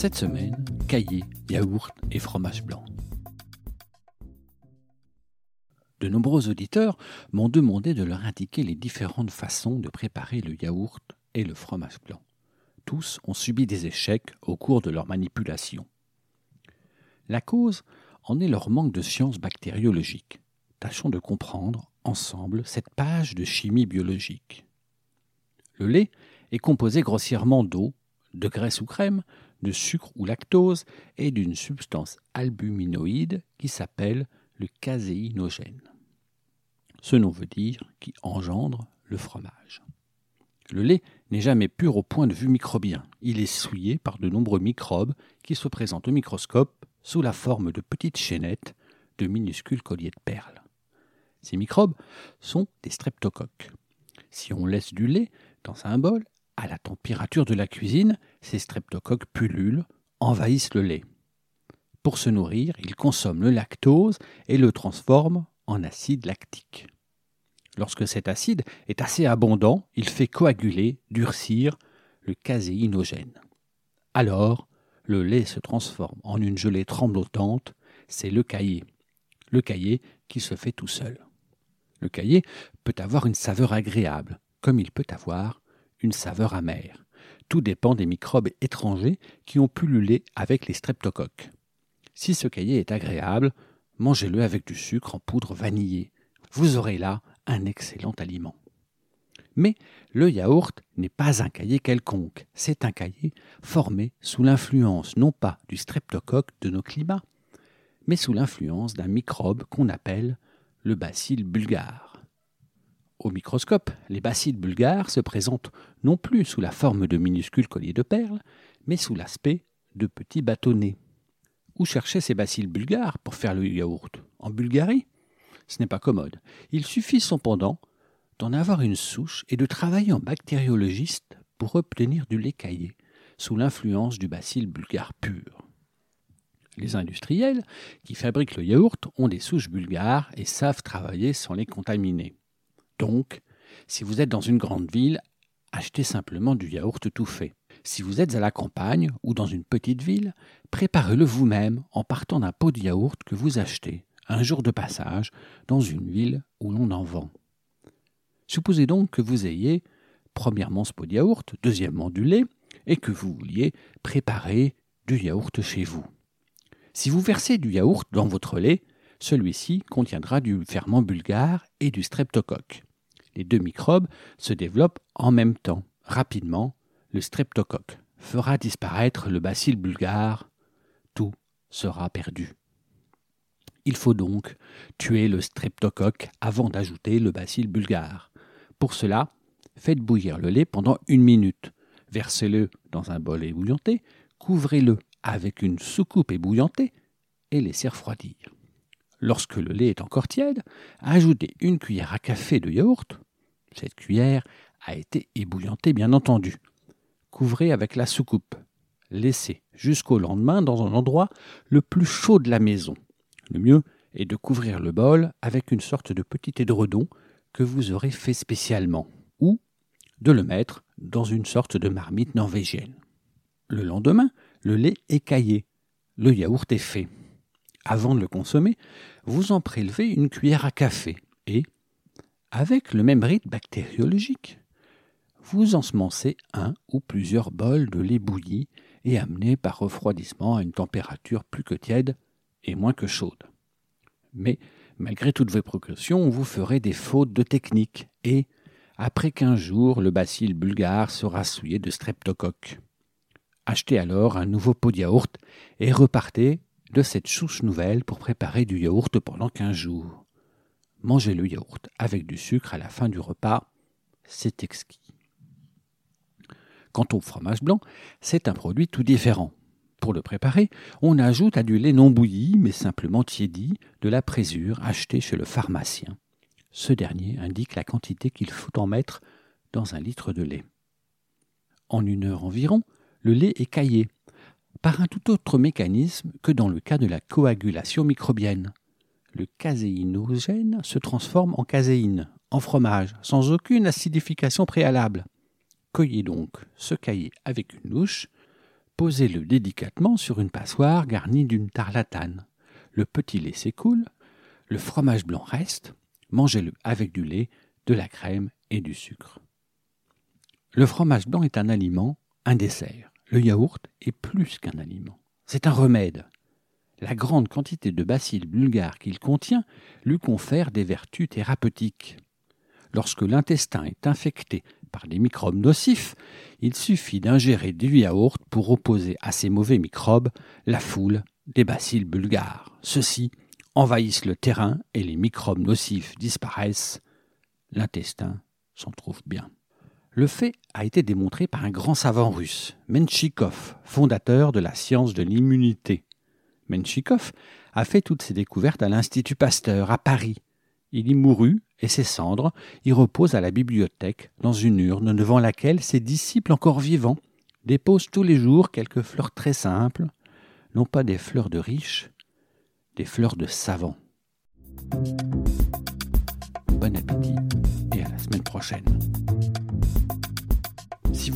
Cette semaine, cahiers, yaourt et fromage blanc. De nombreux auditeurs m'ont demandé de leur indiquer les différentes façons de préparer le yaourt et le fromage blanc. Tous ont subi des échecs au cours de leur manipulation. La cause en est leur manque de sciences bactériologiques. Tâchons de comprendre ensemble cette page de chimie biologique. Le lait est composé grossièrement d'eau, de graisse ou crème, de sucre ou lactose et d'une substance albuminoïde qui s'appelle le caséinogène. Ce nom veut dire qui engendre le fromage. Le lait n'est jamais pur au point de vue microbien. Il est souillé par de nombreux microbes qui se présentent au microscope sous la forme de petites chaînettes de minuscules colliers de perles. Ces microbes sont des streptocoques. Si on laisse du lait dans un bol, à la température de la cuisine, ces streptocoques pullulent, envahissent le lait. Pour se nourrir, ils consomment le lactose et le transforment en acide lactique. Lorsque cet acide est assez abondant, il fait coaguler, durcir le caséinogène. Alors, le lait se transforme en une gelée tremblotante, c'est le caillé. Le caillé qui se fait tout seul. Le caillé peut avoir une saveur agréable, comme il peut avoir une saveur amère. Tout dépend des microbes étrangers qui ont pullulé avec les streptocoques. Si ce cahier est agréable, mangez-le avec du sucre en poudre vanillée. Vous aurez là un excellent aliment. Mais le yaourt n'est pas un cahier quelconque, c'est un cahier formé sous l'influence non pas du streptocoque de nos climats, mais sous l'influence d'un microbe qu'on appelle le bacille bulgare. Au microscope, les bacilles bulgares se présentent non plus sous la forme de minuscules colliers de perles, mais sous l'aspect de petits bâtonnets. Où chercher ces bacilles bulgares pour faire le yaourt? En Bulgarie? Ce n'est pas commode. Il suffit cependant d'en avoir une souche et de travailler en bactériologiste pour obtenir du lait caillé, sous l'influence du bacille bulgare pur. Les industriels qui fabriquent le yaourt ont des souches bulgares et savent travailler sans les contaminer. Donc, si vous êtes dans une grande ville, achetez simplement du yaourt tout fait. Si vous êtes à la campagne ou dans une petite ville, préparez-le vous-même en partant d'un pot de yaourt que vous achetez un jour de passage dans une ville où l'on en vend. Supposez donc que vous ayez premièrement ce pot de yaourt, deuxièmement du lait, et que vous vouliez préparer du yaourt chez vous. Si vous versez du yaourt dans votre lait, celui-ci contiendra du ferment bulgare et du streptocoque deux microbes se développent en même temps. Rapidement, le streptocoque fera disparaître le bacille bulgare. Tout sera perdu. Il faut donc tuer le streptocoque avant d'ajouter le bacille bulgare. Pour cela, faites bouillir le lait pendant une minute. Versez-le dans un bol ébouillanté, couvrez-le avec une soucoupe ébouillantée et laissez refroidir. Lorsque le lait est encore tiède, ajoutez une cuillère à café de yaourt cette cuillère a été ébouillantée, bien entendu. Couvrez avec la soucoupe. Laissez jusqu'au lendemain dans un endroit le plus chaud de la maison. Le mieux est de couvrir le bol avec une sorte de petit édredon que vous aurez fait spécialement, ou de le mettre dans une sorte de marmite norvégienne. Le lendemain, le lait est caillé, le yaourt est fait. Avant de le consommer, vous en prélevez une cuillère à café et, avec le même rythme bactériologique. Vous ensemencez un ou plusieurs bols de lait bouilli et amené par refroidissement à une température plus que tiède et moins que chaude. Mais, malgré toutes vos précautions, vous ferez des fautes de technique et, après quinze jours, le bacille bulgare sera souillé de streptocoque. Achetez alors un nouveau pot de yaourt et repartez de cette souche nouvelle pour préparer du yaourt pendant quinze jours. Manger le yaourt avec du sucre à la fin du repas, c'est exquis. Quant au fromage blanc, c'est un produit tout différent. Pour le préparer, on ajoute à du lait non bouilli, mais simplement tiédi, de la présure achetée chez le pharmacien. Ce dernier indique la quantité qu'il faut en mettre dans un litre de lait. En une heure environ, le lait est caillé, par un tout autre mécanisme que dans le cas de la coagulation microbienne. Le caséinogène se transforme en caséine, en fromage, sans aucune acidification préalable. Cueillez donc ce caillé avec une louche, posez-le délicatement sur une passoire garnie d'une tarlatane. Le petit lait s'écoule, le fromage blanc reste, mangez-le avec du lait, de la crème et du sucre. Le fromage blanc est un aliment, un dessert. Le yaourt est plus qu'un aliment. C'est un remède. La grande quantité de bacilles bulgares qu'il contient lui confère des vertus thérapeutiques. Lorsque l'intestin est infecté par des microbes nocifs, il suffit d'ingérer du yaourt pour opposer à ces mauvais microbes la foule des bacilles bulgares. Ceux-ci envahissent le terrain et les microbes nocifs disparaissent. L'intestin s'en trouve bien. Le fait a été démontré par un grand savant russe, Menchikov, fondateur de la science de l'immunité. Menchikov a fait toutes ses découvertes à l'Institut Pasteur à Paris. Il y mourut et ses cendres y reposent à la bibliothèque dans une urne devant laquelle ses disciples encore vivants déposent tous les jours quelques fleurs très simples, non pas des fleurs de riches, des fleurs de savants. Bon appétit et à la semaine prochaine.